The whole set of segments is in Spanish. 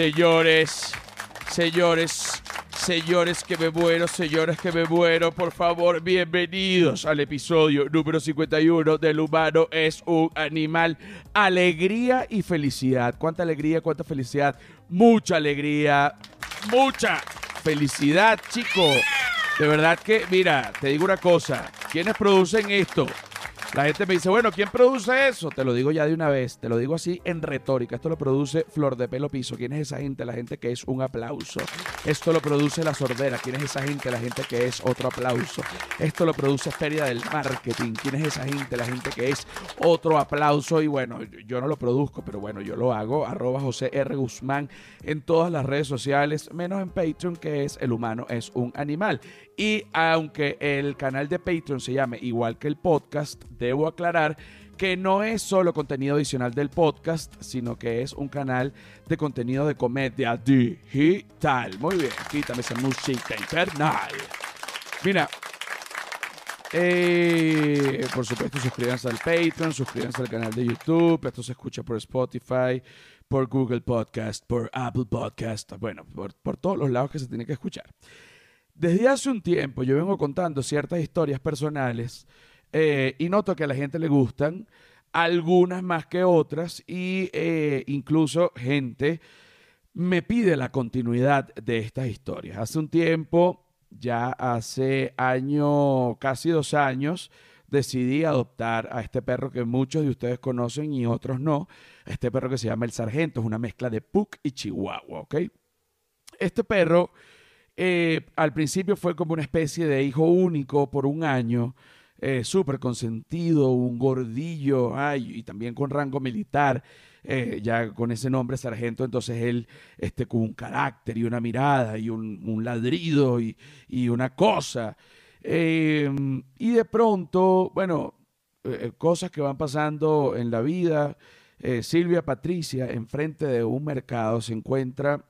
Señores, señores, señores, que me muero, señores que me muero, por favor, bienvenidos al episodio número 51 del humano es un animal. Alegría y felicidad. ¿Cuánta alegría, cuánta felicidad? Mucha alegría, mucha felicidad, chico. De verdad que, mira, te digo una cosa, ¿quiénes producen esto? La gente me dice, bueno, ¿quién produce eso? Te lo digo ya de una vez, te lo digo así en retórica. Esto lo produce Flor de Pelo Piso. ¿Quién es esa gente? La gente que es un aplauso. Esto lo produce La Sordera. ¿Quién es esa gente? La gente que es otro aplauso. Esto lo produce Feria del Marketing. ¿Quién es esa gente? La gente que es otro aplauso. Y bueno, yo no lo produzco, pero bueno, yo lo hago. Arroba José R. Guzmán en todas las redes sociales, menos en Patreon, que es El Humano es un Animal. Y aunque el canal de Patreon se llame igual que el podcast, debo aclarar que no es solo contenido adicional del podcast, sino que es un canal de contenido de comedia digital. Muy bien, quítame esa música infernal. Mira, eh, por supuesto, suscríbanse al Patreon, suscríbanse al canal de YouTube. Esto se escucha por Spotify, por Google Podcast, por Apple Podcast, bueno, por, por todos los lados que se tiene que escuchar. Desde hace un tiempo yo vengo contando ciertas historias personales eh, y noto que a la gente le gustan, algunas más que otras, y eh, incluso gente me pide la continuidad de estas historias. Hace un tiempo, ya hace año, casi dos años, decidí adoptar a este perro que muchos de ustedes conocen y otros no. Este perro que se llama el Sargento, es una mezcla de Puck y Chihuahua, ¿ok? Este perro eh, al principio fue como una especie de hijo único por un año, eh, súper consentido, un gordillo, y también con rango militar, eh, ya con ese nombre sargento, entonces él este, con un carácter y una mirada y un, ladrido y, una cosa. Em, y de pronto, bueno, cosas que van pasando en la vida. Silvia Patricia, enfrente de un mercado, se encuentra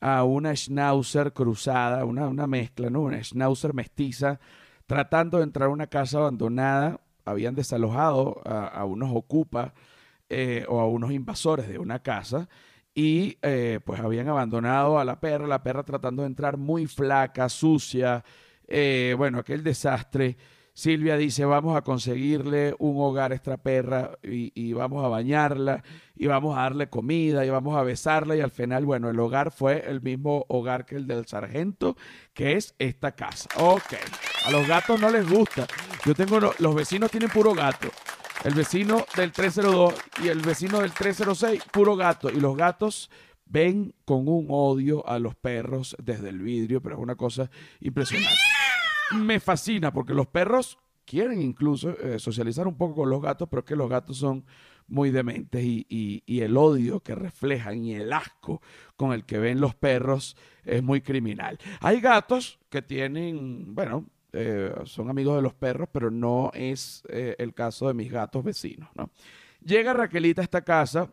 a una schnauzer cruzada, una, una mezcla, ¿no? Una schnauzer mestiza, tratando de entrar a una casa abandonada. Habían desalojado a, unos ocupas eh, o a unos invasores de una casa y eh, pues habían abandonado a la perra, la perra tratando de entrar muy flaca, sucia, eh, bueno, aquel desastre. Silvia dice, vamos a conseguirle un hogar extraperra y, y vamos a bañarla y vamos a darle comida y vamos a besarla y al final, bueno, el hogar fue el mismo hogar que el del sargento, que es esta casa. Ok, a los gatos no les gusta. Yo tengo, los vecinos tienen puro gato. El vecino del 302 y el vecino del 306, puro gato. Y los gatos ven con un odio a los perros desde el vidrio, pero es una cosa impresionante me fascina porque los perros quieren incluso eh, socializar un poco con los gatos, pero es que los gatos son muy dementes y, el odio que reflejan y el asco con el que ven los perros es muy criminal. Hay gatos que tienen, bueno, eh, son amigos de los perros, pero no es eh, el caso de mis gatos vecinos, ¿no? Llega Raquelita a esta casa.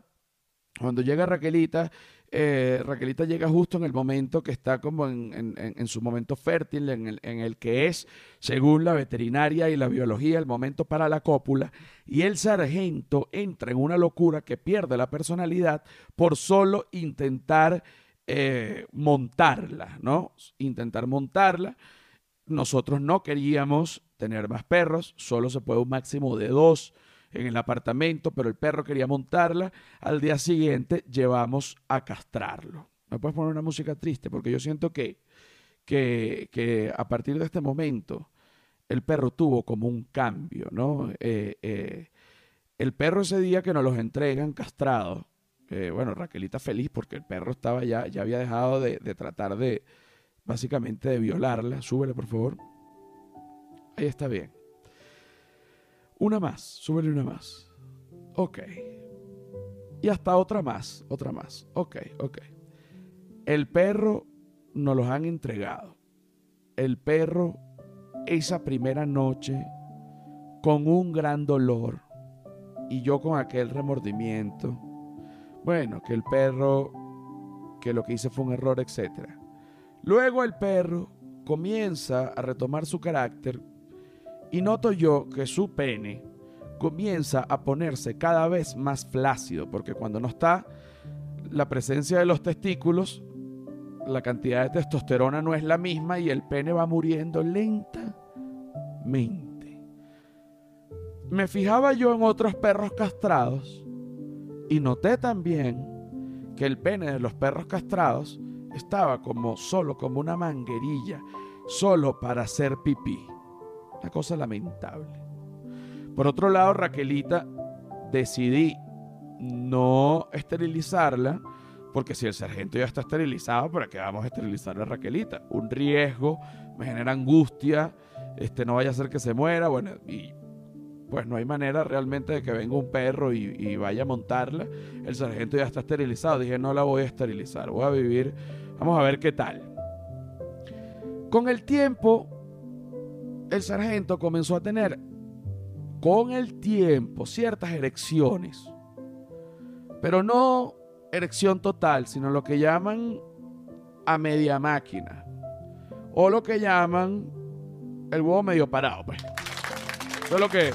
Cuando llega Raquelita, eh, Raquelita llega justo en el momento que está como en, su momento fértil, en el, en el, que es, según la veterinaria y la biología, el momento para la cópula, y el sargento entra en una locura que pierde la personalidad por solo intentar eh, montarla, ¿no? Intentar montarla. Nosotros no queríamos tener más perros, solo se puede un máximo de dos en el apartamento, pero el perro quería montarla. Al día siguiente llevamos a castrarlo. ¿Me puedes poner una música triste? Porque yo siento que, que, a partir de este momento el perro tuvo como un cambio, ¿no? Eh, eh, el perro ese día que nos los entregan castrado, eh, bueno, Raquelita feliz porque el perro estaba ya, ya había dejado de, de tratar de, básicamente, de violarla. Súbele, por favor. Ahí está bien. Una más, súbele una más. Ok. Y hasta otra más, otra más. Ok, ok. El perro nos los han entregado. El perro, esa primera noche, con un gran dolor y yo con aquel remordimiento. Bueno, que el perro, que lo que hice fue un error, etc. Luego el perro comienza a retomar su carácter y noto yo que su pene comienza a ponerse cada vez más flácido, porque cuando no está la presencia de los testículos, la cantidad de testosterona no es la misma y el pene va muriendo lentamente. Me fijaba yo en otros perros castrados y noté también que el pene de los perros castrados estaba como solo como una manguerilla, solo para hacer pipí. Una cosa lamentable. Por otro lado, Raquelita decidí no esterilizarla, porque si el sargento ya está esterilizado, ¿para qué vamos a esterilizar a Raquelita? Un riesgo, me genera angustia, este, no vaya a ser que se muera, bueno, y pues no hay manera realmente de que venga un perro y, y, vaya a montarla. El sargento ya está esterilizado. Dije, no la voy a esterilizar, voy a vivir, vamos a ver qué tal. Con el tiempo, el sargento comenzó a tener, con el tiempo, ciertas erecciones. Pero no erección total, sino lo que llaman a media máquina. O lo que llaman el huevo medio parado, pues. Eso es lo que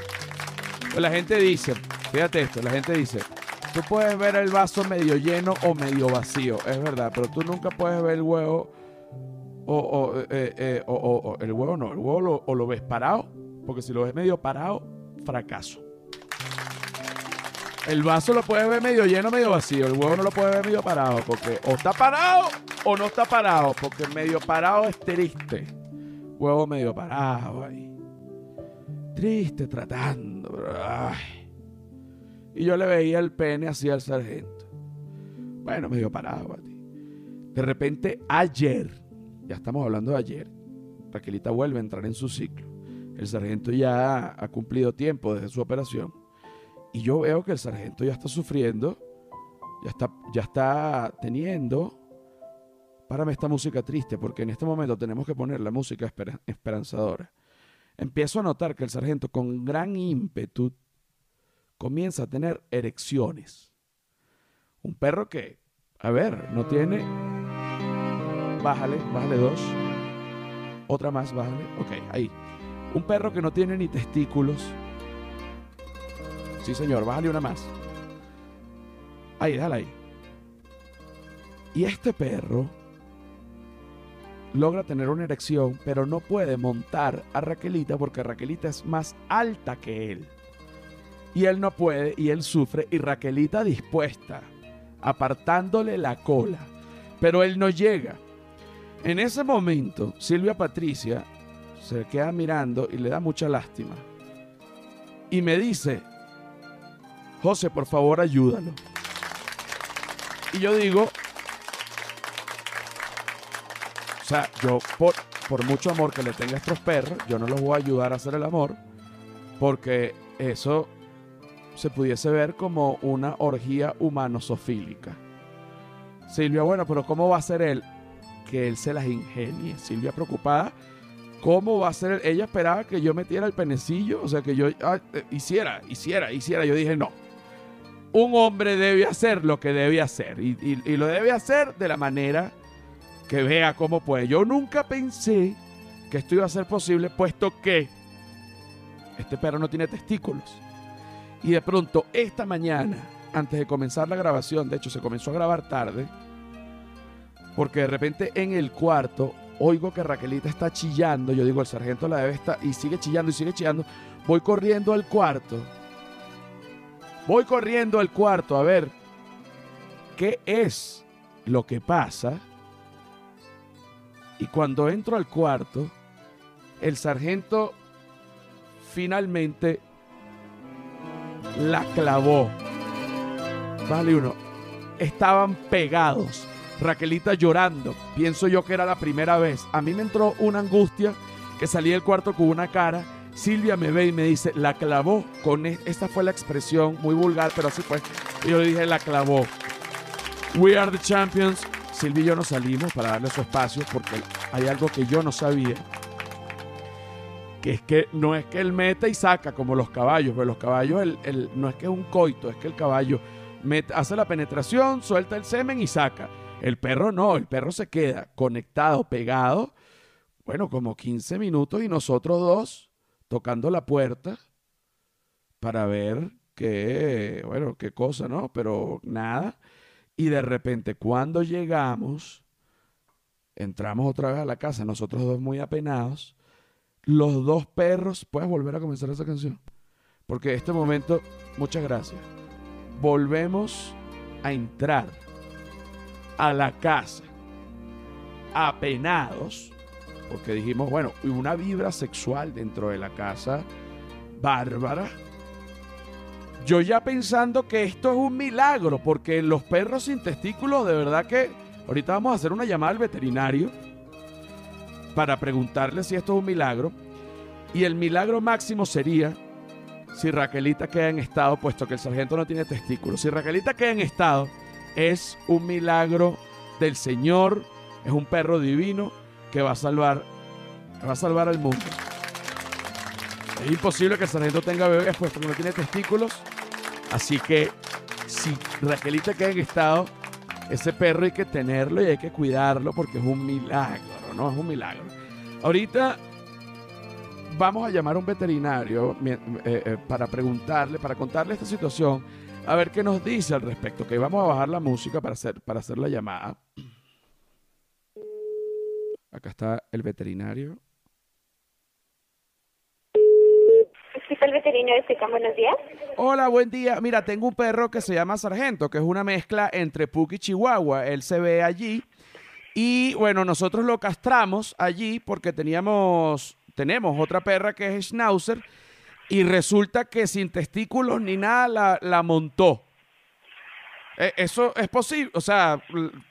pues la gente dice, fíjate esto, la gente dice, tú puedes ver el vaso medio lleno o medio vacío, es verdad, pero tú nunca puedes ver el huevo o, o, eh, eh, o el huevo no, el huevo o lo ves parado, porque si lo ves medio parado, fracaso. El vaso lo puedes ver medio lleno, medio vacío. El huevo no lo puedes ver medio parado, porque o está parado o no está parado, porque medio parado es triste. Huevo medio parado ahí. Triste tratando. Ay. Y yo le veía el pene así al sargento. Bueno, medio parado a ti. De repente, ayer, ya estamos hablando de ayer, Raquelita vuelve a entrar en su ciclo. El sargento ya ha cumplido tiempo desde su operación y yo veo que el sargento ya está sufriendo, ya está, ya está teniendo. Párame esta música triste, porque en este momento tenemos que poner la música esperanzadora. Empiezo a notar que el sargento, con gran ímpetu, comienza a tener erecciones. Un perro que, a ver, no tiene. Bájale, bájale dos. Otra más, bájale. Ok, ahí. Un perro que no tiene ni testículos, Sí, señor, bájale una más. Ahí, déjala ahí. Y este perro logra tener una erección, pero no puede montar a Raquelita porque Raquelita es más alta que él. Y él no puede y él sufre y Raquelita dispuesta, apartándole la cola. Pero él no llega. En ese momento, Silvia Patricia se queda mirando y le da mucha lástima. Y me dice, José, por favor, ayúdalo. Y yo digo, o sea, yo por, por mucho amor que le tenga a estos perros, yo no los voy a ayudar a hacer el amor, porque eso se pudiese ver como una orgía humano-sofílica. Silvia, bueno, pero ¿cómo va a ser él? Que él se las ingenie. Silvia preocupada, ¿cómo va a ser? Ella esperaba que yo metiera el penecillo, o sea, que yo ah, eh, hiciera, hiciera, hiciera. Yo dije, no, un hombre debe hacer lo que debe hacer y, lo debe hacer de la manera que vea cómo puede. Yo nunca pensé que esto iba a ser posible puesto que este perro no tiene testículos. Y de pronto esta mañana, antes de comenzar la grabación, de hecho se comenzó a grabar tarde, porque de repente en el cuarto oigo que Raquelita está chillando, yo digo el sargento la debe estar y sigue chillando y sigue chillando, voy corriendo al cuarto Voy corriendo al cuarto a ver qué es lo que pasa. Y cuando entro al cuarto, el sargento finalmente la clavó. Vale uno. Estaban pegados. Raquelita llorando. Pienso yo que era la primera vez. A mí me entró una angustia que salí del cuarto con una cara Silvia me ve y me dice, la clavó con e-". esta fue la expresión muy vulgar, pero así fue. Y yo le dije, la clavó. We are the champions. Silvia y yo nos salimos para darle su espacio porque hay algo que yo no sabía. Que es que no es que él meta y saca como los caballos, pero los caballos el, no es que es un coito, es que el caballo hace la penetración, suelta el semen y saca. El perro no, el perro se queda conectado, pegado, bueno, como 15 minutos y nosotros dos tocando la puerta para ver qué, bueno, qué cosa, ¿no? Pero nada. Y de repente, cuando llegamos, entramos otra vez a la casa, nosotros dos muy apenados, los dos perros, puedes volver a comenzar esa canción. Porque este momento, muchas gracias. Volvemos a entrar a la casa apenados, porque dijimos, bueno, una vibra sexual dentro de la casa bárbara. Yo ya pensando que esto es un milagro, porque los perros sin testículos, de verdad que ahorita vamos a hacer una llamada al veterinario para preguntarle si esto es un milagro. Y el milagro máximo sería si Raquelita queda en estado, puesto que el sargento no tiene testículos. Si Raquelita queda en estado, es un milagro del Señor, es un perro divino que va a salvar, va a salvar al mundo. Es imposible que el sargento tenga bebés puesto que no tiene testículos. Así que si Raquelita queda en estado, ese perro hay que tenerlo y hay que cuidarlo porque es un milagro, ¿no? Es un milagro. Ahorita vamos a llamar a un veterinario eh, eh, para preguntarle, para contarle esta situación, a ver qué nos dice al respecto. Que vamos a bajar la música para hacer, para hacer la llamada. Acá está el veterinario. el veterinario buenos días. Hola, buen día. Mira, tengo un perro que se llama Sargento, que es una mezcla entre Puck y Chihuahua. Él se ve allí. Y bueno, nosotros lo castramos allí porque teníamos, tenemos otra perra que es Schnauzer. Y resulta que sin testículos ni nada la, la montó. Eh, ¿Eso es posible? O sea,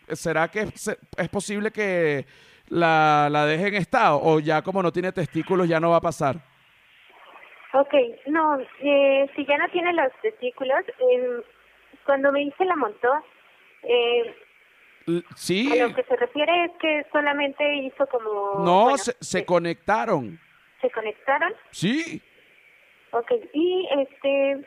¿será que es posible que la, la deje en estado o ya como no tiene testículos ya no va a pasar? Ok, no, eh, si ya no tiene los testículos, eh, cuando me dice la montó, eh, sí. A lo que se refiere es que solamente hizo como... No, se, se conectaron. ¿Se conectaron? Sí. Ok, y este...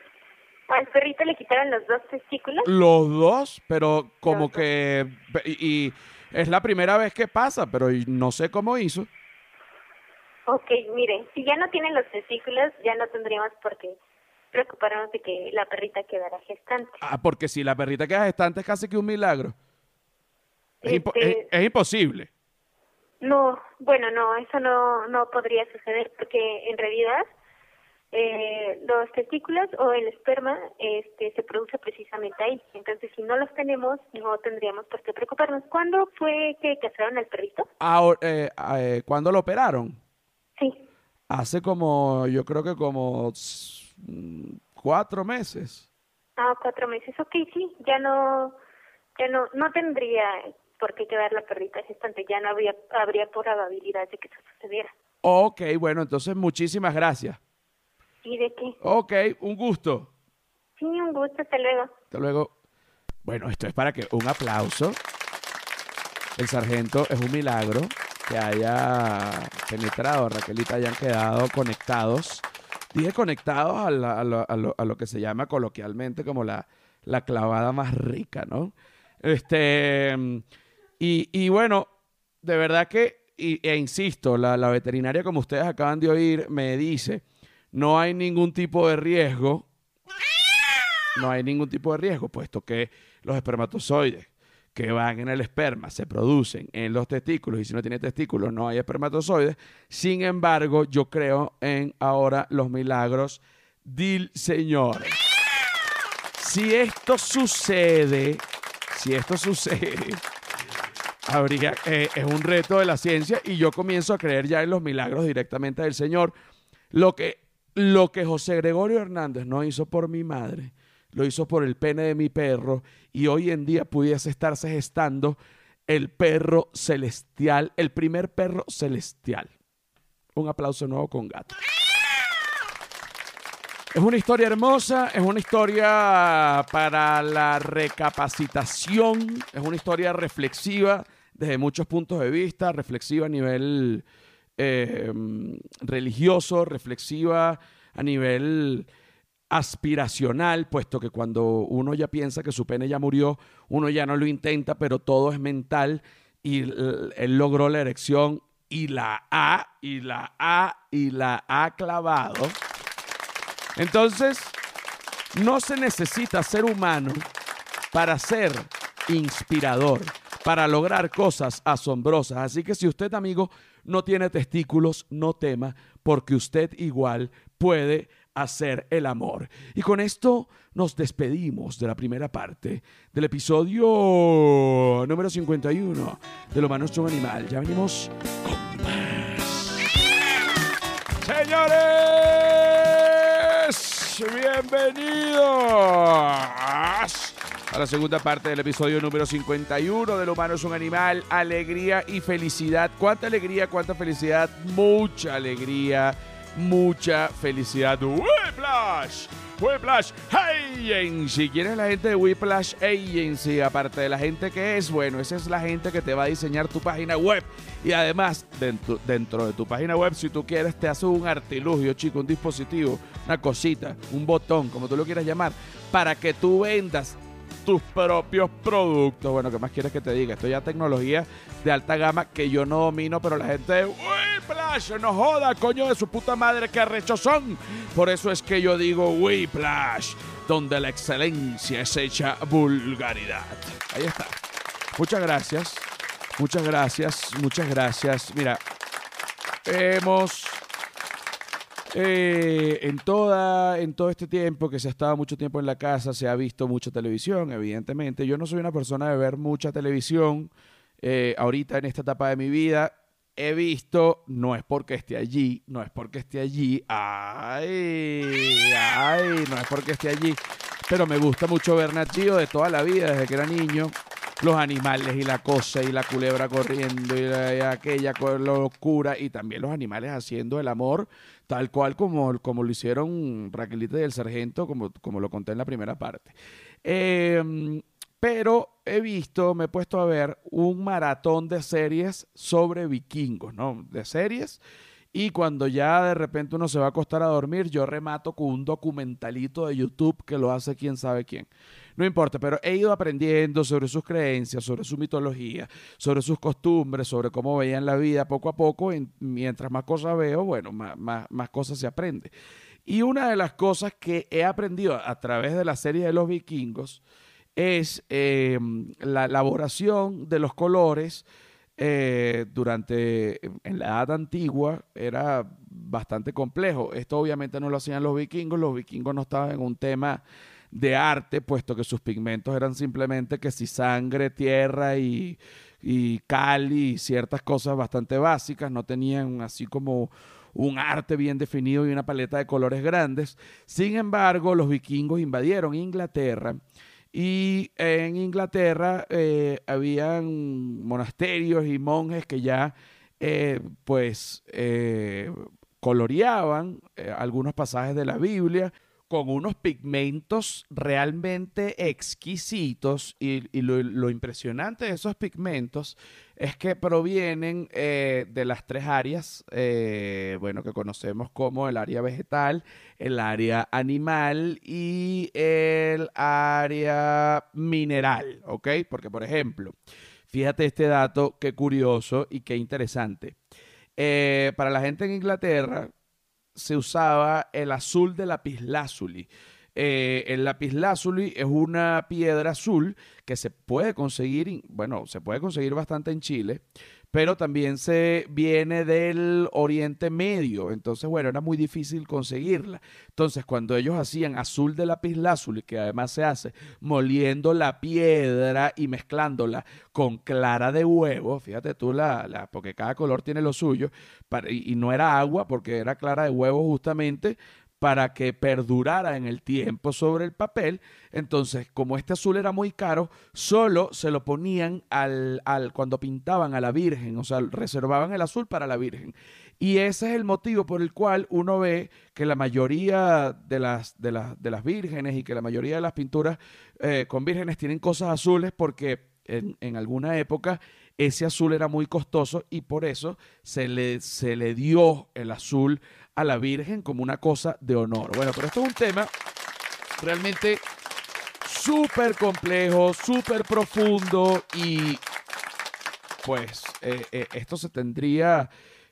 Al perrito le quitaron los dos testículos. Los dos, pero como que... y es la primera vez que pasa, pero no sé cómo hizo. Ok, miren, si ya no tienen los testículos, ya no tendríamos por qué preocuparnos de que la perrita quedara gestante. Ah, porque si la perrita queda gestante es casi que un milagro. Es, este imposible. No, bueno, no, eso no, no podría suceder porque en realidad eh, los testículos o el esperma este, se produce precisamente ahí. Entonces, si no los tenemos, no tendríamos por qué preocuparnos. ¿Cuándo fue que casaron al perrito? Ahora, eh, eh, ¿Cuándo lo operaron? Sí. Hace como, yo creo que como cuatro meses. Ah, cuatro meses. Ok, sí, ya no, ya no, no tendría por qué quedar la perrita gestante. Ya no habría, habría probabilidad de que eso sucediera. Ok, bueno, entonces muchísimas gracias. ¿Y de qué? Ok, un gusto. Sí, un gusto, hasta luego. Hasta luego. Bueno, esto es para que un aplauso. El sargento es un milagro que haya penetrado, Raquelita, hayan quedado conectados. Dije conectados a, lo, que se llama coloquialmente como la, la clavada más rica, ¿no? Este, y, y bueno, de verdad que, e insisto, la, la veterinaria, como ustedes acaban de oír, me dice no hay ningún tipo de riesgo. No hay ningún tipo de riesgo, puesto que los espermatozoides que van en el esperma se producen en los testículos y si no tiene testículos no hay espermatozoides. Sin embargo, yo creo en ahora los milagros del Señor. Si esto sucede, si esto sucede, eh, es un reto de la ciencia y yo comienzo a creer ya en los milagros directamente del Señor. Lo que lo que José Gregorio Hernández no hizo por mi madre, lo hizo por el pene de mi perro y hoy en día pudiese estarse gestando el perro celestial, el primer perro celestial. Un aplauso nuevo con gato. Es una historia hermosa, es una historia para la recapacitación, es una historia reflexiva desde muchos puntos de vista, reflexiva a nivel eh, religioso, reflexiva, a nivel aspiracional, puesto que cuando uno ya piensa que su pene ya murió, uno ya no lo intenta, pero todo es mental y él logró la erección y la ha, y la ha, y la ha clavado. Entonces, no se necesita ser humano para ser inspirador para lograr cosas asombrosas. Así que si usted, amigo, no tiene testículos, no tema, porque usted igual puede hacer el amor. Y con esto nos despedimos de la primera parte del episodio número 51 de Lo Humano es un Animal. Ya venimos con más. Señores, bienvenidos a la segunda parte del episodio número 51 de Lo Humano es un Animal. Alegría y felicidad. ¿Cuánta alegría, cuánta felicidad? Mucha alegría mucha felicidad. Whiplash, Whiplash Agency. ¿Quién es la gente de Whiplash Agency? Aparte de la gente que es, bueno, esa es la gente que te va a diseñar tu página web. Y además, dentro, dentro de tu página web, si tú quieres, te hace un artilugio, chico, un dispositivo, una cosita, un botón, como tú lo quieras llamar, para que tú vendas tus propios productos. Bueno, ¿qué más quieres que te diga? Esto ya tecnología de alta gama que yo no domino, pero la gente Whiplash no joda, coño de su puta madre, que arrechos son. Por eso es que yo digo Whiplash, donde la excelencia es hecha vulgaridad. Ahí está. Muchas gracias. Muchas gracias, muchas gracias. Mira, hemos eh, en, toda, en todo este tiempo que se ha estado mucho tiempo en la casa, se ha visto mucha televisión, evidentemente. Yo no soy una persona de ver mucha televisión. Eh, ahorita en esta etapa de mi vida he visto, no es porque esté allí, no es porque esté allí, ay, ay, no es porque esté allí, pero me gusta mucho ver Nachio de toda la vida, desde que era niño los animales y la cosa y la culebra corriendo y, aquella locura y también los animales haciendo el amor tal cual como, como lo hicieron Raquelita y el Sargento, como, como lo conté en la primera parte. Em, pero he visto, me he puesto a ver un maratón de series sobre vikingos, ¿no? De series. Y cuando ya de repente uno se va a acostar a dormir, yo remato con un documentalito de YouTube que lo hace quién sabe quién. No importa, pero he ido aprendiendo sobre sus creencias, sobre su mitología, sobre sus costumbres, sobre cómo veían la vida poco a poco. Mientras más cosas veo, bueno, más, más, cosas se aprende. Y una de las cosas que he aprendido a través de la serie de los vikingos es eh, la elaboración de los colores eh, durante, en la edad antigua, era bastante complejo. Esto obviamente no lo hacían los vikingos, los vikingos no estaban en un tema de arte, puesto que sus pigmentos eran simplemente que si sangre, tierra y, y cal y ciertas cosas bastante básicas, no tenían así como un arte bien definido y una paleta de colores grandes. Sin embargo, los vikingos invadieron Inglaterra y en Inglaterra eh, habían monasterios y monjes que ya eh, pues eh, coloreaban algunos pasajes de la Biblia con unos pigmentos realmente exquisitos y, lo, impresionante de esos pigmentos es que provienen eh, de las tres áreas, eh, bueno, que conocemos como el área vegetal, el área animal y el área mineral, ¿ok? Porque, por ejemplo, fíjate este dato, qué curioso y qué interesante. Eh, para la gente en Inglaterra, se usaba el azul de lapislázuli. Eh, el lapislázuli es una piedra azul que se puede conseguir, bueno, se puede conseguir bastante en Chile, pero también se viene del Oriente Medio, entonces bueno, era muy difícil conseguirla. Entonces, cuando ellos hacían azul de lapislázuli, que además se hace moliendo la piedra y mezclándola con clara de huevo, fíjate tú la, la porque cada color tiene lo suyo, y, y no era agua porque era clara de huevo justamente, para que perdurara en el tiempo sobre el papel. Entonces, como este azul era muy caro, solo se lo ponían al, al, cuando pintaban a la Virgen, o sea, reservaban el azul para la Virgen. Y ese es el motivo por el cual uno ve que la mayoría de las, de las, de las vírgenes y que la mayoría de las pinturas eh, con vírgenes tienen cosas azules porque en, en, alguna época ese azul era muy costoso y por eso se le, se le dio el azul a la Virgen como una cosa de honor. Bueno, pero esto es un tema realmente súper complejo, súper profundo y pues eh, eh, esto se tendría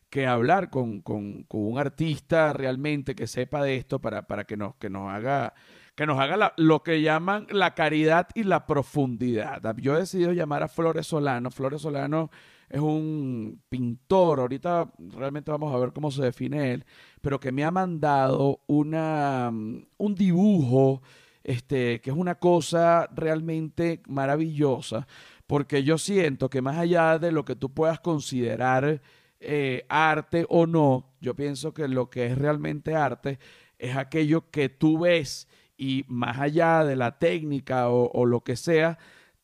que hablar con, con, un artista realmente que sepa de esto para, para que, nos, que nos haga que nos haga lo que llaman la caridad y la profundidad. Yo he decidido llamar a Flores Solano. Flores Solano es un pintor, ahorita realmente vamos a ver cómo se define él, pero que me ha mandado una, un dibujo, este, que es una cosa realmente maravillosa, porque yo siento que más allá de lo que tú puedas considerar eh, arte o no, yo pienso que lo que es realmente arte es aquello que tú ves y más allá de la técnica o, lo que sea,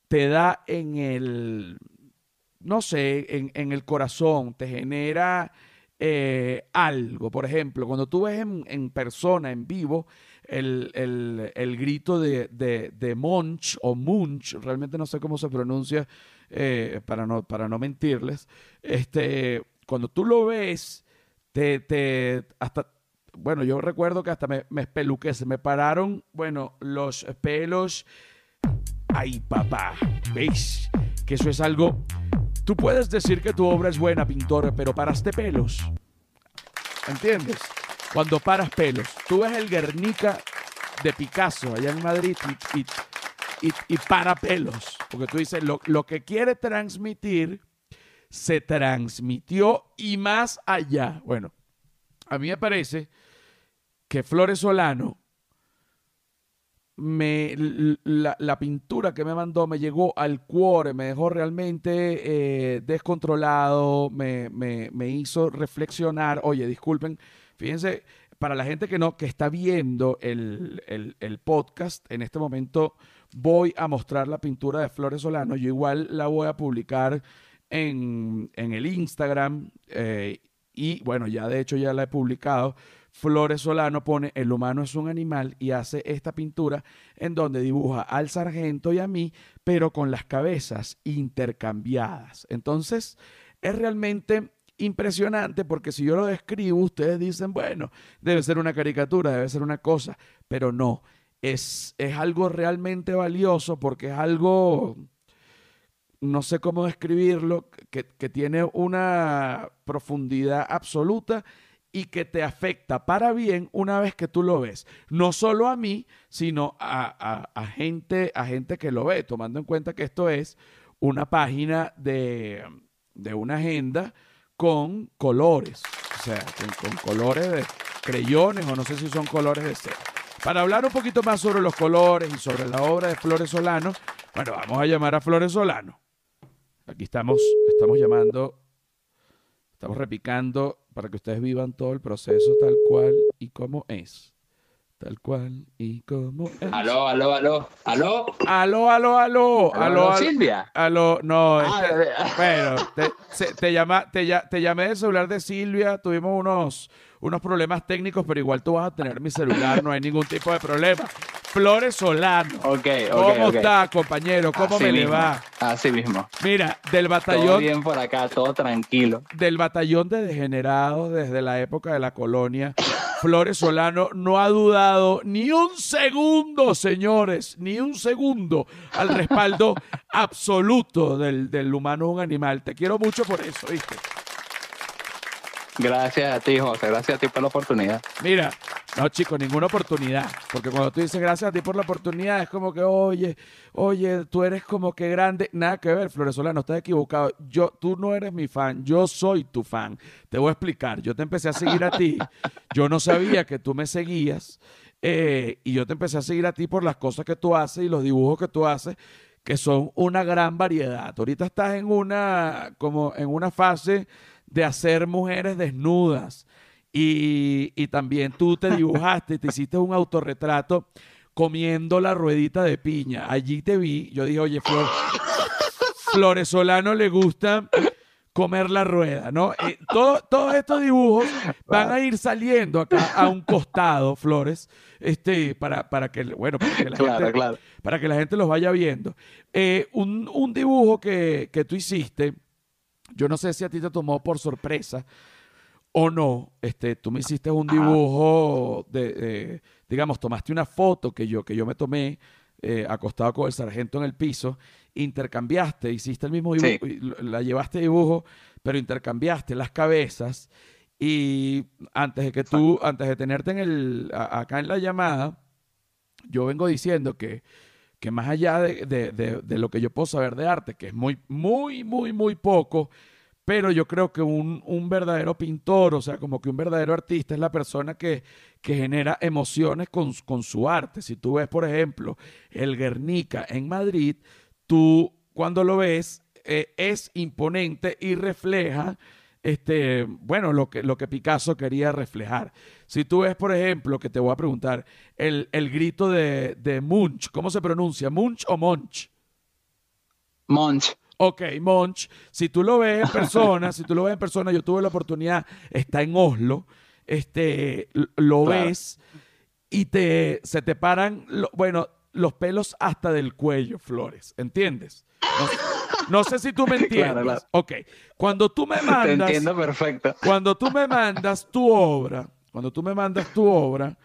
te da en el, no sé, en, el corazón, te genera eh, algo. Por ejemplo, cuando tú ves en, persona, en vivo, el, grito de, de, Munch o Munch, realmente no sé cómo se pronuncia eh, para, no, para no mentirles, este, cuando tú lo ves, te, te hasta bueno, yo recuerdo que hasta me, me espeluqué, se me pararon, bueno, los pelos. Ay, papá, ¿veis? Que eso es algo... Tú puedes decir que tu obra es buena, pintor, pero paraste pelos. ¿Entiendes? Cuando paras pelos. Tú ves el Guernica de Picasso allá en Madrid y, y, y, para pelos. Porque tú dices, lo, lo que quiere transmitir se transmitió y más allá. Bueno, a mí me parece que Flores Solano, me, la, pintura que me mandó me llegó al cuore, me dejó realmente eh, descontrolado, me, me, hizo reflexionar. Oye, disculpen, fíjense, para la gente que no, que está viendo el, el, podcast, en este momento voy a mostrar la pintura de Flores Solano. Yo igual la voy a publicar en, en el Instagram. Eh, y bueno, ya de hecho ya la he publicado. Flores Solano pone El humano es un animal y hace esta pintura en donde dibuja al sargento y a mí, pero con las cabezas intercambiadas. Entonces, es realmente impresionante porque si yo lo describo, ustedes dicen, bueno, debe ser una caricatura, debe ser una cosa, pero no, es, es algo realmente valioso porque es algo no sé cómo describirlo, que, que, tiene una profundidad absoluta y que te afecta para bien una vez que tú lo ves. No solo a mí, sino a, gente, a gente que lo ve, tomando en cuenta que esto es una página de, una agenda con colores, o sea, con, colores de creyones o no sé si son colores de cera. Para hablar un poquito más sobre los colores y sobre la obra de Flores Solano, bueno, vamos a llamar a Flores Solano. Aquí estamos, estamos llamando, estamos repicando para que ustedes vivan todo el proceso tal cual y como es. Tal cual y como es. Aló, aló, aló, aló. Aló, aló, aló. Aló, Silvia. Aló, no. Ah, este, bueno, te, te, llama, te, te llamé del celular de Silvia. Tuvimos unos, unos problemas técnicos, pero igual tú vas a tener mi celular. No hay ningún tipo de problema. Flores Solano. Ok, ok. ¿Cómo está, compañero? ¿Cómo me le va? Así mismo. Mira, del batallón. Todo bien por acá, todo tranquilo. Del batallón de degenerados desde la época de la colonia. Flores Solano no ha dudado ni un segundo, señores, ni un segundo al respaldo absoluto del, del humano un animal. Te quiero mucho por eso, ¿viste? Gracias a ti, José. Gracias a ti por la oportunidad. Mira, no, chicos, ninguna oportunidad. Porque cuando tú dices gracias a ti por la oportunidad, es como que, oye, oye, tú eres como que grande. Nada que ver, Floresolano, estás equivocado. Yo, tú no eres mi fan, yo soy tu fan. Te voy a explicar. Yo te empecé a seguir a ti. Yo no sabía que tú me seguías. Eh, y yo te empecé a seguir a ti por las cosas que tú haces y los dibujos que tú haces que son una gran variedad. Ahorita estás en una, como en una fase de hacer mujeres desnudas. Y, y también tú te dibujaste, te hiciste un autorretrato comiendo la ruedita de piña. Allí te vi, yo dije, oye, Flor, Flores Solano le gusta comer la rueda, ¿no? Eh, todos estos dibujos van a ir saliendo acá a un costado, Flores, este, para, para que, bueno, para que, la gente, para que la gente los vaya viendo. Eh, un, un, dibujo que, que tú hiciste, yo no sé si a ti te tomó por sorpresa o no. Este, tú me hiciste un dibujo de, digamos, tomaste una foto que yo, que yo me tomé eh, acostado con el sargento en el piso, intercambiaste, hiciste el mismo dibujo, la llevaste dibujo, pero intercambiaste las cabezas y antes de que tú, antes de tenerte en el, acá en la llamada, yo vengo diciendo que, que más allá de, de- de- de lo que yo puedo saber de arte, que es muy, muy, muy, muy poco, pero yo creo que un, un verdadero pintor, o sea, como que un verdadero artista es la persona que, que genera emociones con, con su arte. Si tú ves, por ejemplo, el Guernica en Madrid, tú cuando lo ves eh, es imponente y refleja este, bueno, lo que, lo que Picasso quería reflejar. Si tú ves, por ejemplo, que te voy a preguntar, el, el grito de, de Munch, ¿cómo se pronuncia? ¿Munch o Monch? Monch. Ok, Monch, si tú lo ves en persona, si tú lo ves en persona, yo tuve la oportunidad, está en Oslo, este, lo Claro. ves y te, se te paran, lo- bueno, los pelos hasta del cuello, Flores, ¿entiendes? No, no sé si tú me entiendes. Claro, claro. Ok, cuando tú me Te mandas, entiendo perfecto. cuando tú me mandas tu obra, cuando tú me mandas tu obra,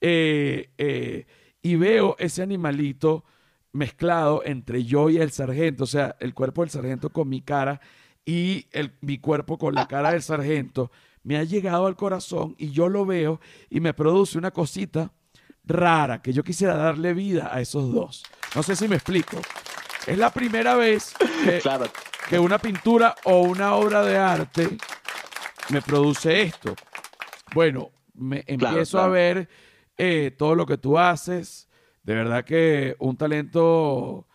eh, eh, y veo ese animalito mezclado entre yo y el sargento, o sea, el cuerpo del sargento con mi cara y el- mi cuerpo con la cara del sargento, me ha llegado al corazón y yo lo veo y me produce una cosita rara que yo quisiera darle vida a esos dos. No sé si me explico. Es la primera vez que, Claro. que una pintura o una obra de arte me produce esto. Bueno, me empiezo a ver eh, todo lo que tú haces. De verdad que un talento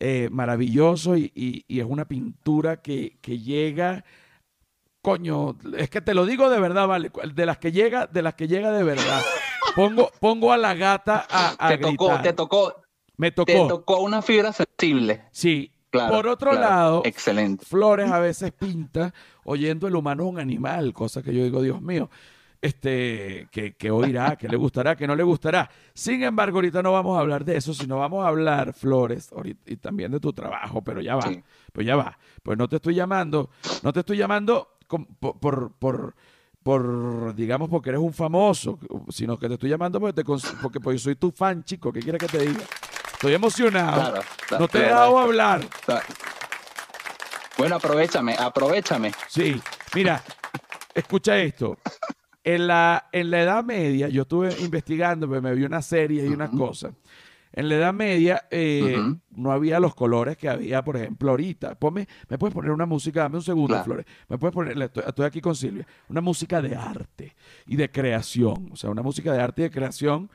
eh, maravilloso y, y- y es una pintura que, que llega. Coño, es que te lo digo de verdad, vale. De las que llega, de las que llega de verdad. Pongo, pongo a la gata a, a Te tocó, gritar. te tocó, Me te tocó. tocó una fibra sensible. Sí. Claro. Por otro claro. lado, Excelente. Flores a veces pinta oyendo el humano es un animal, cosa que yo digo, Dios mío, este, que, que oirá, que le gustará, que no le gustará. Sin embargo, ahorita no vamos a hablar de eso, sino vamos a hablar, Flores, ahorita- y también de tu trabajo, pero ya va, Sí. pues ya va. Pues no te estoy llamando, no te estoy llamando por, por, por, digamos, porque eres un famoso, sino que te estoy llamando porque, te porque pues, soy tu fan, chico, ¿qué quieres que te diga? Estoy emocionado. Claro, claro, no te he claro. dejado hablar. Bueno, aprovechame, aprovechame. Sí, mira, escucha esto. En la, en la Edad Media, yo estuve investigando, pues, me vi una serie y unas Ujú. cosas. En la Edad Media eh, no había los colores que había, por ejemplo, ahorita. Ponme, ¿Me puedes poner una música? Dame un segundo, Claro. Flores. ¿Me puedes poner? Estoy, estoy aquí con Silvia. Una música de arte y de creación. O sea, una música de arte y de creación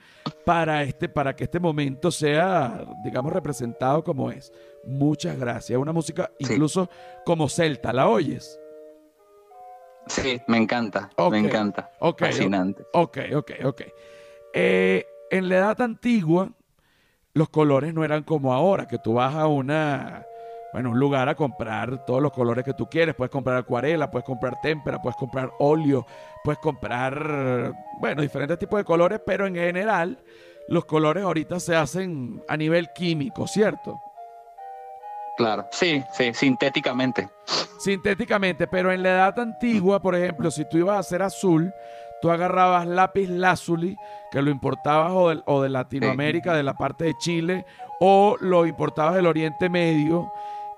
para, este, para que este momento sea, digamos, representado como es. Muchas gracias. Una música Sí. incluso como celta. ¿La oyes? Sí, me encanta, me encanta. ok, Fascinante. Ok, ok, ok. Eh, en la edad antigua, los colores no eran como ahora, que tú vas a una, bueno, un lugar a comprar todos los colores que tú quieres. Puedes comprar acuarela, puedes comprar témpera, puedes comprar óleo, puedes comprar, bueno, diferentes tipos de colores, pero en general los colores ahorita se hacen a nivel químico, ¿cierto? Claro. Sí, sí, sintéticamente. Sintéticamente, pero en la edad antigua, por ejemplo, si tú ibas a hacer azul, tú agarrabas lápiz lazuli, que lo importabas o, de Latinoamérica, de la parte de Chile, o lo importabas del Oriente Medio,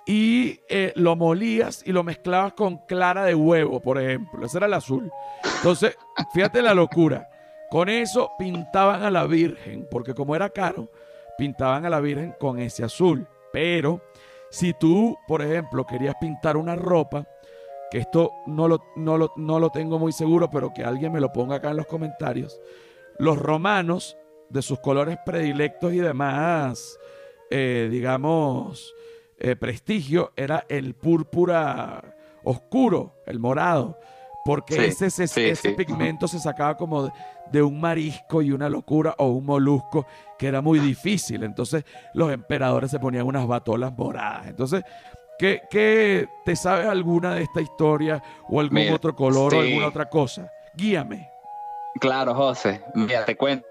y eh, lo molías y lo mezclabas con clara de huevo, por ejemplo. Ese era el azul. Entonces, fíjate la locura. Con eso pintaban a la Virgen, porque como era caro, pintaban a la Virgen con ese azul. Pero si tú, por ejemplo, querías pintar una ropa, que esto no lo, no lo, no lo tengo muy seguro, pero que alguien me lo ponga acá en los comentarios, los romanos, de sus colores predilectos y demás, eh, digamos, eh, prestigio, era el púrpura oscuro, el morado, porque Sí, ese, ese, sí, ese sí. pigmento se sacaba como de, de un marisco y una locura o un molusco que era muy difícil. Entonces los emperadores se ponían unas batolas moradas. Entonces, ¿qué, qué- te sabes alguna de esta historia o algún Mira, otro color o alguna otra cosa? Guíame. Claro, José. Mira, te cuento.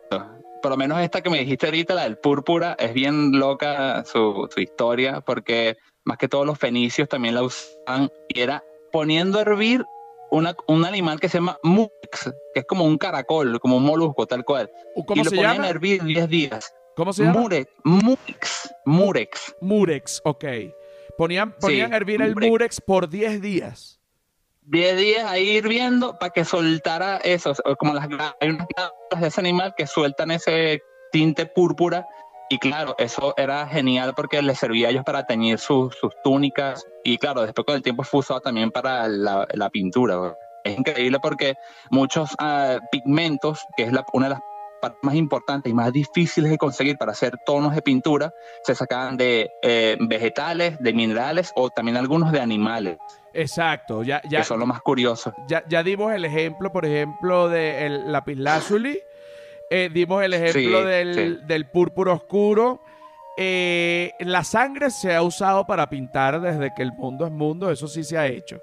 Por lo menos esta que me dijiste ahorita, la del púrpura, es bien loca su, su historia, porque más que todos los fenicios también la usaban y era poniendo a hervir una, un animal que se llama murex, que es como un caracol, como un molusco, tal cual. ¿Cómo y lo se ponían llama? a hervir 10 días. ¿Cómo se llama? Murex, murex, murex. Murex, ok. Ponían, ponían a hervir el murex. por 10 días. 10 días ahí hirviendo para que soltara eso, como las hay unas glándulas de ese animal que sueltan ese tinte púrpura y claro, eso era genial porque les servía a ellos para teñir sus, sus túnicas y claro, después con el tiempo fue usado también para la, la pintura. Es increíble porque muchos uh, pigmentos, que es la, una de las partes más importantes y más difíciles de conseguir para hacer tonos de pintura, se sacaban de eh, vegetales, de minerales o también algunos de animales. Exacto, ya, ya. Que son lo más curioso. Ya, ya dimos el ejemplo, por ejemplo, de lapislázuli eh, dimos el ejemplo Sí, del, sí. del púrpura oscuro. Eh, la sangre se ha usado para pintar desde que el mundo es mundo, eso sí se ha hecho.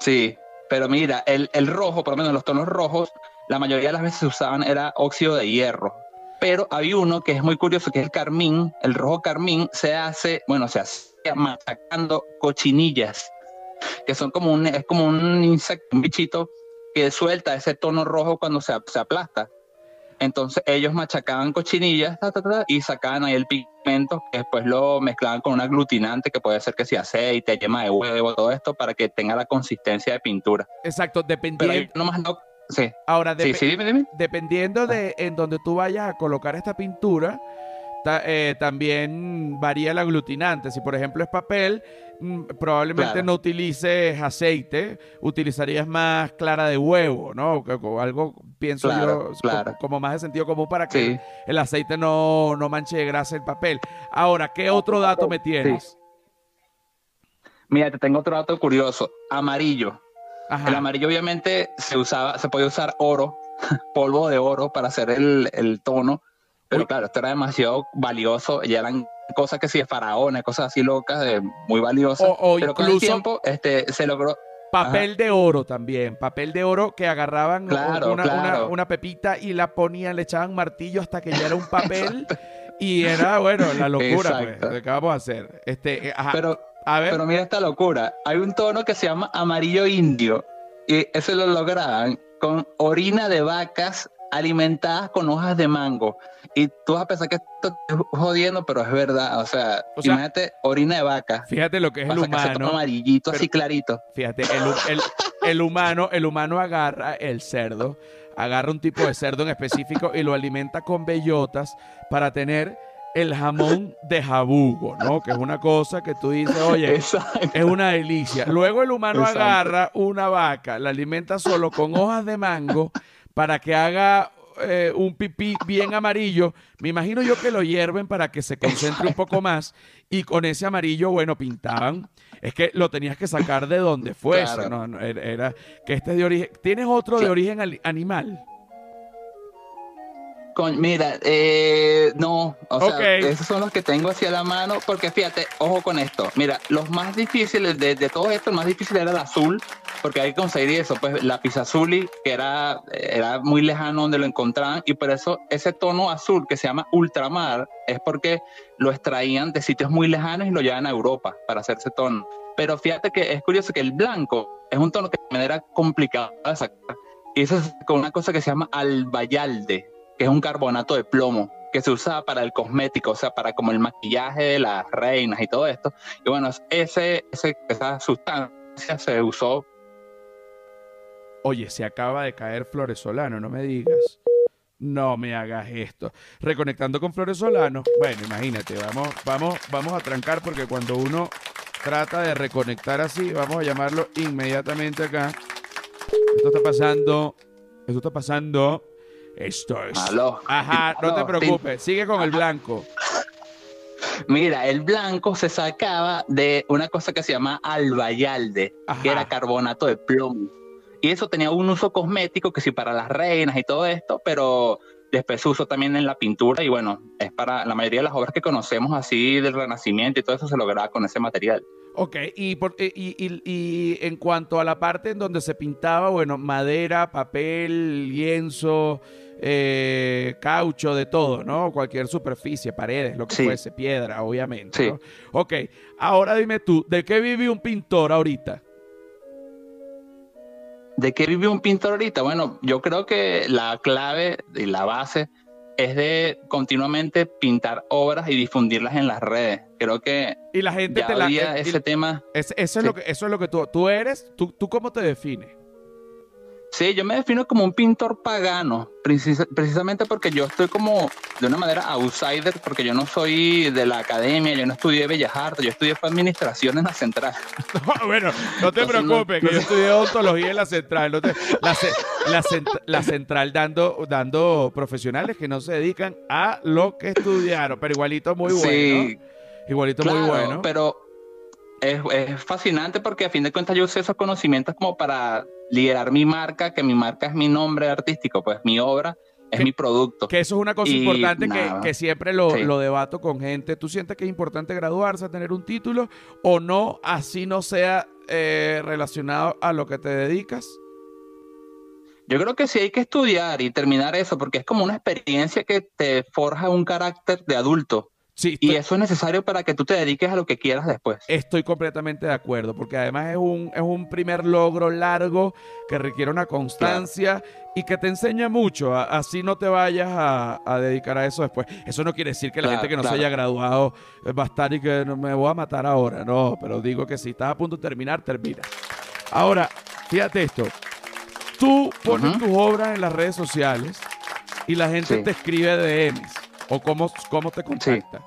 Sí, pero mira, el, el rojo, por lo menos los tonos rojos, la mayoría de las veces se usaban era óxido de hierro. Pero hay uno que es muy curioso, que es el carmín. El rojo carmín se hace, bueno, se hace machacando cochinillas, que son como un, es como un insecto, un bichito que suelta ese tono rojo cuando se, se aplasta. Entonces ellos machacaban cochinillas ta, ta, ta, y sacaban ahí el pigmento, que después lo mezclaban con un aglutinante, que puede ser que sea aceite, yema de huevo, todo esto, para que tenga la consistencia de pintura. Exacto, Pero dependiendo. loco. Sí, Ahora, sí, depe- sí, dime, dime. dependiendo de en donde tú vayas a colocar esta pintura, ta- eh, también varía el aglutinante. Si por ejemplo es papel, mm, probablemente Claro. no utilices aceite, utilizarías más clara de huevo, ¿no? Algo, pienso Claro, yo, claro. como más de sentido común para que Sí. el aceite no, no manche de grasa el papel. Ahora, ¿qué otro dato me tienes? Mira, te tengo otro dato curioso. Amarillo. Ajá. El amarillo obviamente se usaba, se podía usar oro, polvo de oro para hacer el, el tono, pero Uy. claro, esto era demasiado valioso, ya eran cosas que sí, de faraones, cosas así locas, de, muy valiosas, O- o pero con el tiempo este, se logró, Papel de oro también, papel de oro que agarraban Claro, una, claro. una- una pepita y la ponían, le echaban martillo hasta que ya era un papel y era, bueno, la locura, pues, que vamos a hacer. Este, eh, ajá, pero, a ver, pero mira esta locura, hay un tono que se llama amarillo indio, y ese lo lograban con orina de vacas alimentadas con hojas de mango. Y tú vas a pensar que esto es jodiendo, pero es verdad. O sea, O sea, imagínate orina de vaca. fíjate lo que es el humano, amarillito, pero- así clarito. fíjate, el, el- el humano, el humano agarra el cerdo, agarra un tipo de cerdo en específico y lo alimenta con bellotas para tener el jamón de jabugo, ¿no? Que es una cosa que tú dices, oye, Exacto. Es una delicia. Luego el humano Exacto. agarra una vaca, la alimenta solo con hojas de mango para que haga eh, un pipí bien amarillo. Me imagino yo que lo hierven para que se concentre un poco más y con ese amarillo, bueno, pintaban. Es que lo tenías que sacar de donde fuese. Claro. No, no, era, era- que este es de origen. ¿Tienes otro de origen animal? Con- mira, eh, no, o sea, Ok. esos son los que tengo hacia la mano, porque fíjate, ojo con esto. Mira, los más difíciles de, de todo esto, el más difícil era el azul, porque hay que conseguir eso, pues lápiz azul, que era, era muy lejano donde lo encontraban, y por eso ese tono azul que se llama ultramar es porque lo extraían de sitios muy lejanos y lo llevan a Europa para hacer ese tono. Pero fíjate que es curioso que el blanco es un tono que también era complicado de sacar, y eso es con una cosa que se llama albayalde que es un carbonato de plomo que se usa para el cosmético, o sea, para como el maquillaje de las reinas y todo esto. Y bueno, ese, esa sustancia se usó. Oye, se acaba de caer Flores Solano, no me digas. No me hagas esto. Reconectando con Flores Solano. Bueno, imagínate, vamos, vamos, vamos a trancar porque cuando uno trata de reconectar así, vamos a llamarlo inmediatamente acá. Esto está pasando. Esto está pasando. Esto es. Ajá, no te preocupes. Sigue con el blanco. Mira, el blanco se sacaba de una cosa que se llama albayalde, Ajá. que era carbonato de plomo. Y eso tenía un uso cosmético que sí para las reinas y todo esto, pero después se usó también en la pintura y bueno, es para la mayoría de las obras que conocemos así del Renacimiento y todo eso se lograba con ese material. Ok, y, por- y, y- y en cuanto a la parte en donde se pintaba, bueno, madera, papel, lienzo, eh, caucho, de todo, ¿no? Cualquier superficie, paredes, lo que Sí. fuese, piedra, obviamente. Sí. ¿no? Ok, ahora dime tú, ¿de qué vive un pintor ahorita? ¿De qué vive un pintor ahorita? Bueno, yo creo que la clave y la base es de continuamente pintar obras y difundirlas en las redes. Creo que Y la gente ya te la... eh, y- ese tema. es- eso, es sí. lo que, eso es lo que tú, tú eres, tú, tú cómo te defines. Sí, yo me defino como un pintor pagano, precisamente porque yo estoy como de una manera outsider, porque yo no soy de la academia, yo no estudié Bellas Artes, yo estudié administración en la central. bueno, no te preocupes, que yo estudié odontología en la central. la, central dando, dando profesionales que no se dedican a lo que estudiaron, pero igualito muy bueno. Sí, igualito muy bueno. Pero es, es, fascinante porque a fin de cuentas yo usé esos conocimientos como para liderar mi marca, que mi marca es mi nombre artístico, pues mi obra es mi producto. Que eso es una cosa importante que, siempre lo, debato con gente. ¿Tú sientes que es importante graduarse, tener un título o no, así no sea eh, relacionado a lo que te dedicas? Yo creo que sí hay que estudiar y terminar eso porque es como una experiencia que te forja un carácter de adulto y eso es necesario para que tú te dediques a lo que quieras después. Estoy completamente de acuerdo, porque además es un, es un primer logro largo que requiere una constancia y que te enseña mucho. así no te vayas a, dedicar a eso después. Eso no quiere decir que la gente que no se haya graduado va a estar y que no me voy a matar ahora. No, pero digo que si estás a punto de terminar, termina. Ahora, fíjate esto. Tú pones tus obras en las redes sociales y la gente te escribe DMs ¿O cómo, cómo te contacta?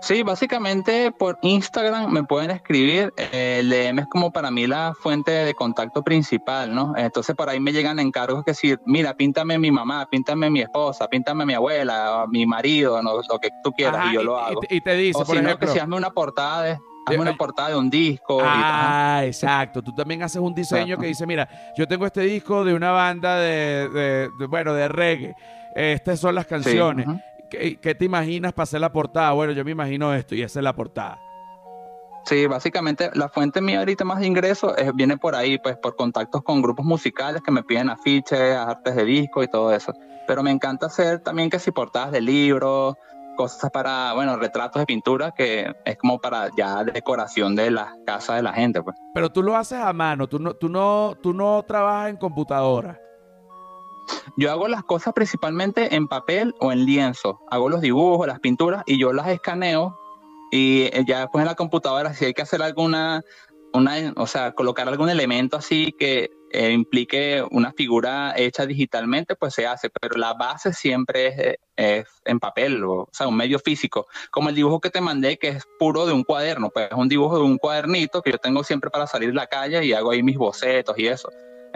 Sí. básicamente por Instagram me pueden escribir. Eh, el DM es como para mí la fuente de contacto principal, ¿no? Entonces por ahí me llegan encargos que decir, mira, píntame mi mamá, píntame mi esposa, píntame mi abuela, mi marido, ¿no? lo que tú quieras, y yo lo hago. Y, te dice, o por si ejemplo, que si hazme una portada de hazme una portada de un disco. Ah, exacto. Tú también haces un diseño que dice, mira, yo tengo este disco de una banda de, bueno, de reggae. Estas son las canciones. ¿Qué, te imaginas para hacer la portada? Bueno, yo me imagino esto y esa es la portada. Sí, básicamente la fuente mía ahorita más de ingresos viene por ahí, pues por contactos con grupos musicales que me piden afiches, artes de disco y todo eso. Pero me encanta hacer también que si portadas de libros, cosas para, bueno, retratos de pintura, que es como para ya decoración de las casas de la gente, pues. Pero tú lo haces a mano, tú no, tú no, tú no trabajas en computadora. Yo hago las cosas principalmente en papel o en lienzo. Hago los dibujos, las pinturas y yo las escaneo y eh, ya después en la computadora si hay que hacer alguna, una, o sea, colocar algún elemento así que eh, implique una figura hecha digitalmente, pues se hace, pero la base siempre es, en papel, o, o, sea, un medio físico, como el dibujo que te mandé, que es puro de un cuaderno, pues es un dibujo de un cuadernito que yo tengo siempre para salir a la calle y hago ahí mis bocetos y eso.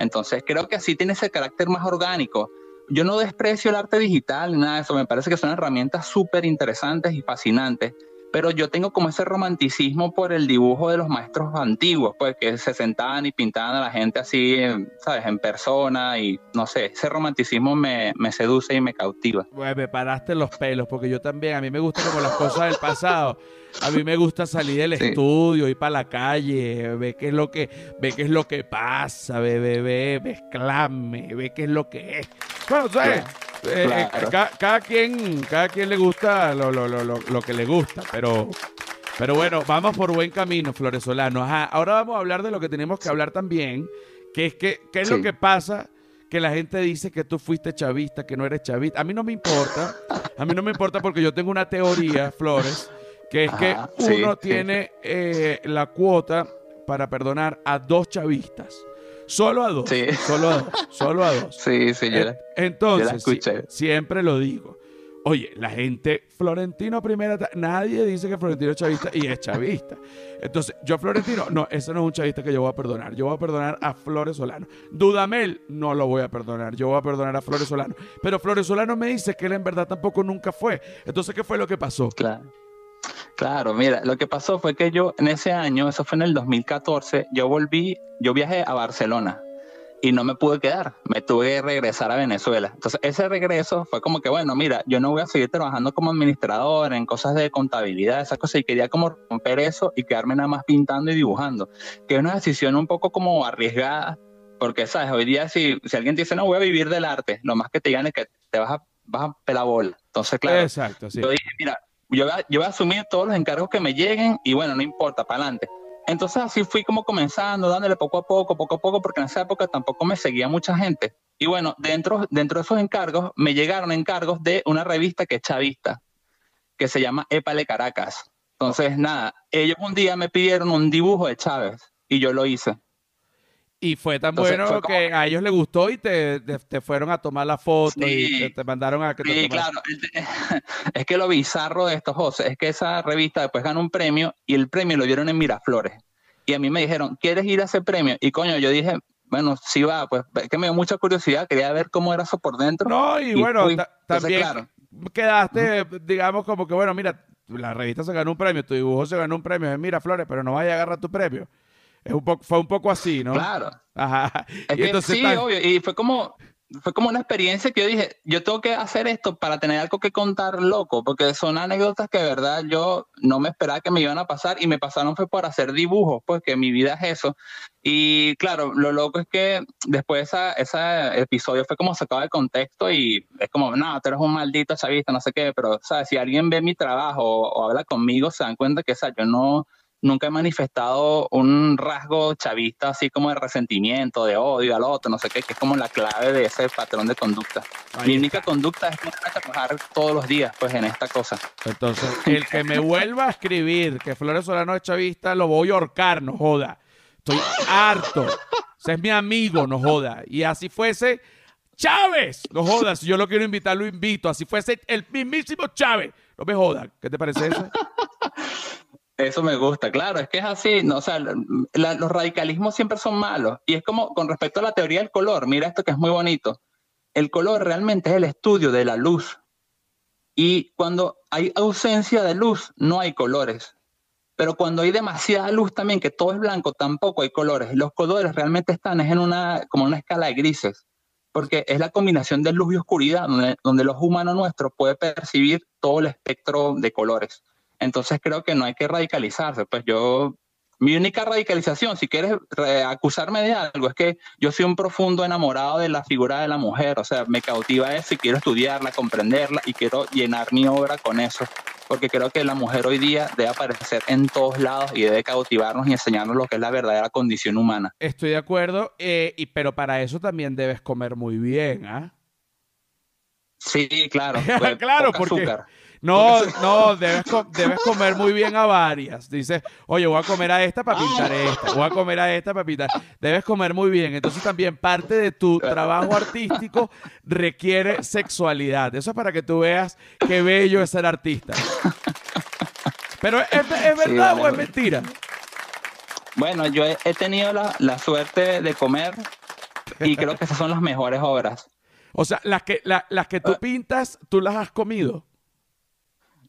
Entonces creo que así tiene ese carácter más orgánico. Yo no desprecio el arte digital, nada de eso, me parece que son herramientas súper interesantes y fascinantes, pero yo tengo como ese romanticismo por el dibujo de los maestros antiguos, pues que se sentaban y pintaban a la gente así, ¿sabes?, en persona y no sé, ese romanticismo me, seduce y me cautiva. Pues me paraste los pelos, porque yo también, a mí me gustan como las cosas del pasado. A mí me gusta salir del estudio, ir para la calle, ver qué es lo que, ve qué es lo que pasa, ve, ve, ve, mezclame, ve qué es lo que es. Bueno, ¿sabes? Eh, eh, cada, quien, cada quien le gusta lo, lo, lo, lo, que le gusta, pero, pero bueno, vamos por buen camino, Floresolano. Ajá, ahora vamos a hablar de lo que tenemos que hablar también, que es que, qué es lo que pasa que la gente dice que tú fuiste chavista, que no eres chavista. A mí no me importa, a mí no me importa porque yo tengo una teoría, Flores, que es que uno tiene eh, la cuota para perdonar a dos chavistas. Solo a dos. Solo a dos. Solo a dos. Sí, sí, yo Entonces, siempre lo digo. Oye, la gente, Florentino primera, nadie dice que Florentino es chavista y es chavista. Entonces, yo Florentino, no, ese no es un chavista que yo voy a perdonar. Yo voy a perdonar a Flores Solano. Dudamel, no lo voy a perdonar. Yo voy a perdonar a Flores Solano. Pero Flores Solano me dice que él en verdad tampoco nunca fue. Entonces, ¿qué fue lo que pasó? Claro. Claro, mira, lo que pasó fue que yo en ese año, eso fue en el 2014, yo volví, yo viajé a Barcelona y no me pude quedar, me tuve que regresar a Venezuela. Entonces, ese regreso fue como que, bueno, mira, yo no voy a seguir trabajando como administrador en cosas de contabilidad, esas cosas, y quería como romper eso y quedarme nada más pintando y dibujando, que es una decisión un poco como arriesgada, porque, ¿sabes? Hoy día si, si alguien te dice, no, voy a vivir del arte, lo más que te digan es que te vas a, vas a pelar bola. Entonces, claro, Exacto, sí. yo dije, mira, yo voy, a, asumir todos los encargos que me lleguen y bueno, no importa, para adelante. Entonces así fui como comenzando, dándole poco a poco, poco a poco, porque en esa época tampoco me seguía mucha gente. Y bueno, dentro, dentro de esos encargos me llegaron encargos de una revista que es chavista, que se llama Epale Caracas. Entonces, nada, ellos un día me pidieron un dibujo de Chávez y yo lo hice. Y fue tan Entonces, bueno fue que a ellos les gustó y te, te- te fueron a tomar la foto y te, te mandaron a que te Sí, claro. Es que lo bizarro de esto, José, es que esa revista después ganó un premio y el premio lo vieron en Miraflores. Y a mí me dijeron, ¿quieres ir a ese premio? Y coño, yo dije, bueno, sí va, pues es que me dio mucha curiosidad, quería ver cómo era eso por dentro. No, y, Y bueno, Entonces, también claro. quedaste, digamos, como que, bueno, mira, la revista se ganó un premio, tu dibujo se ganó un premio, es Miraflores, pero no vaya a agarrar tu premio. Es un poco, fue un poco así, ¿no? Claro. Ajá. Es Y que entonces sí, tan- obvio. Y fue como, fue como una experiencia que yo dije, yo tengo que hacer esto para tener algo que contar loco, porque son anécdotas que de verdad yo no me esperaba que me iban a pasar y me pasaron fue por hacer dibujos, pues que mi vida es eso. Y claro, lo loco es que después esa, ese episodio fue como sacado de contexto y es como, no, tú eres un maldito chavista, no sé qué, pero, ¿sabes? Si alguien ve mi trabajo o, o habla conmigo, se dan cuenta que, o sea, yo no nunca he manifestado un rasgo chavista así como de resentimiento, de odio al otro, no sé qué, que es como la clave de ese patrón de conducta. Ahí Mi única está. conducta es trabajar todos los días, pues en esta cosa. Entonces, el que me vuelva a escribir que Flores Solano es chavista, lo voy a ahorcar, no joda. Estoy harto. Ese es mi amigo, no joda. Y así fuese Chávez, no joda. Si yo lo quiero invitar, lo invito. Así fuese el mismísimo Chávez. No me joda. ¿Qué te parece eso? Eso me gusta, claro, es que es así, no, o sea, los radicalismos siempre son malos. Y es como con respecto a la teoría del color, mira esto que es muy bonito. El color realmente es el estudio de la luz. Y cuando hay ausencia de luz, no hay colores. Pero cuando hay demasiada luz también, que todo es blanco, tampoco hay colores. Los colores realmente están es en una, como una escala de grises, porque es la combinación de luz y oscuridad donde, los humanos nuestros puede percibir todo el espectro de colores. Entonces creo que no hay que radicalizarse. Pues yo, mi única radicalización, si quieres re- acusarme de algo, es que yo soy un profundo enamorado de la figura de la mujer. O sea, me cautiva eso y quiero estudiarla, comprenderla y quiero llenar mi obra con eso. Porque creo que la mujer hoy día debe aparecer en todos lados y debe cautivarnos y enseñarnos lo que es la verdadera condición humana. Estoy de acuerdo. eh, y, pero para eso también debes comer muy bien, ¿ah? Sí, claro. pues, Claro, porque- azúcar. No, no, debes, co- debes comer muy bien a varias. Dices, oye, voy a comer a esta para pintar esta, voy a comer a esta para pintar. Debes comer muy bien. Entonces también parte de tu trabajo artístico requiere sexualidad. Eso es para que tú veas qué bello es ser artista. Pero ¿es, es verdad o es mentira? Bueno, yo he, he tenido la, la suerte de comer y creo que esas son las mejores obras. O sea, las que, la- las que Ah. tú pintas, tú las has comido.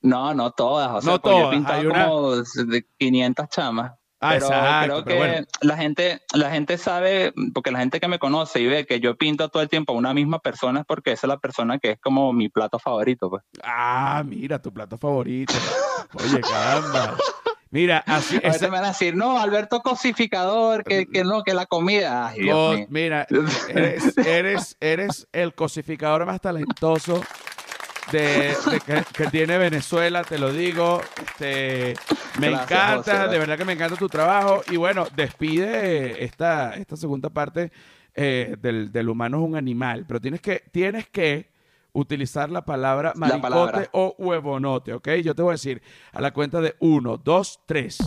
No, no todas. O sea, No pues yo he pintado una- como de 500 chamas. Ah, pero exacto, creo pero que bueno. la gente, la gente sabe, porque la gente que me conoce y ve que yo pinto todo el tiempo a una misma persona es porque esa es la persona que es como mi plato favorito, pues. Ah, mira, tu plato favorito. Oye, caramba. Mira, así ese- me van a decir, no, Alberto cosificador, que, que no, que la comida. Ay, Dios mira, eres, eres, eres el cosificador más talentoso de, de que, que tiene Venezuela, te lo digo. Este, me Gracias, encanta, José. de verdad que me encanta tu trabajo. Y bueno, despide esta, esta segunda parte eh, del, del humano es un animal, pero tienes que, tienes que utilizar la palabra La maricote palabra. o huevonote, ¿ok? Yo te voy a decir a la cuenta de uno, dos, tres.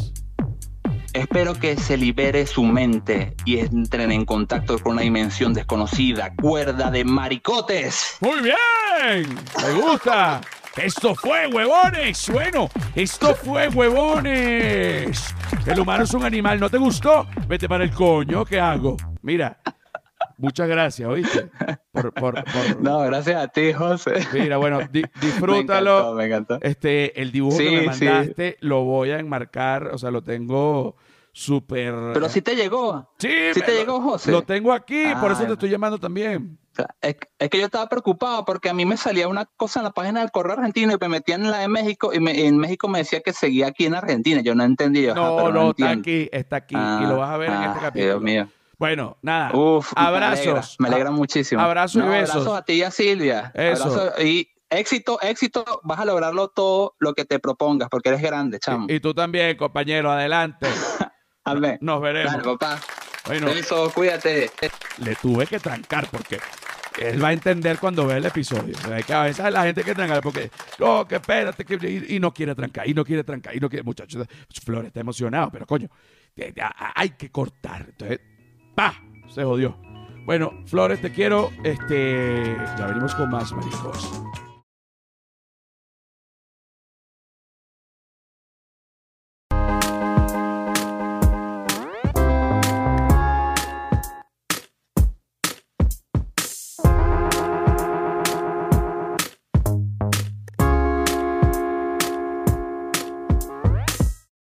Espero que se libere su mente y entren en contacto con una dimensión desconocida, cuerda de maricotes. Muy bien, me gusta. Esto fue huevones. Bueno, esto fue huevones. El humano es un animal. ¿No te gustó? Vete para el coño. ¿Qué hago? Mira, muchas gracias, ¿oíste? Por, por, por- No, gracias a ti, José. Mira, bueno, di- Me disfrútalo. encantó, me encantó. Este, el dibujo que me sí. mandaste lo voy a enmarcar. O sea, lo tengo súper. Pero si te llegó. Sí, sí me te lo- llegó, José. Lo tengo aquí, por eso Ah, te estoy llamando también. Es, es que yo estaba preocupado porque a mí me salía una cosa en la página del correo argentino y me metían en la de México y me- en México me decía que seguía aquí en Argentina. Yo no entendía. ajá, No, pero no, está aquí, está aquí. y Ah, lo vas a ver en ah, este capítulo. Dios mío. Bueno, nada. Uf, me alegra, abrazos. Me alegra, muchísimo. abrazos y No, besos. Abrazos a ti y a Silvia. Eso. Abrazos y éxito, éxito. Vas a lograrlo todo lo que te propongas porque eres grande, chamo. Y, y tú también, compañero, adelante. Amén. Nos veremos. Dale, papá. Bueno, Eso, cuídate. le tuve que trancar porque él va a entender cuando vea el episodio. O sea, que a veces la gente que trancar porque, no, que espérate, que, y, y no quiere trancar, y no quiere trancar, y no quiere, muchachos. Flores está emocionado, pero coño, hay que cortar. Entonces, pa, se jodió. Bueno, Flores, te quiero. Este, ya venimos con más, maricos.